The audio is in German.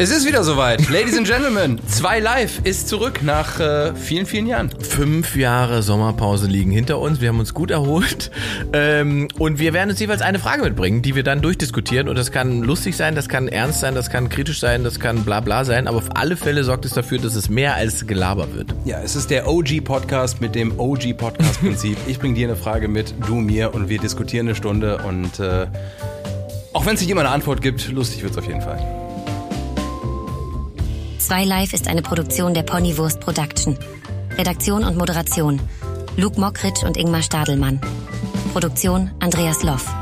Es ist wieder soweit. Ladies and Gentlemen, 2 Live ist zurück nach äh, vielen, vielen Jahren. Fünf Jahre Sommerpause liegen hinter uns. Wir haben uns gut erholt. Ähm, und wir werden uns jeweils eine Frage mitbringen, die wir dann durchdiskutieren. Und das kann lustig sein, das kann ernst sein, das kann kritisch sein, das kann bla bla sein. Aber auf alle Fälle sorgt es dafür, dass es mehr als Gelaber wird. Ja, es ist der OG-Podcast mit dem OG-Podcast-Prinzip. ich bringe dir eine Frage mit, du mir und wir diskutieren eine Stunde. Und äh, auch wenn es nicht immer eine Antwort gibt, lustig wird es auf jeden Fall. 2 Live ist eine Produktion der Ponywurst Production. Redaktion und Moderation Luke Mockridge und Ingmar Stadelmann. Produktion Andreas Loff.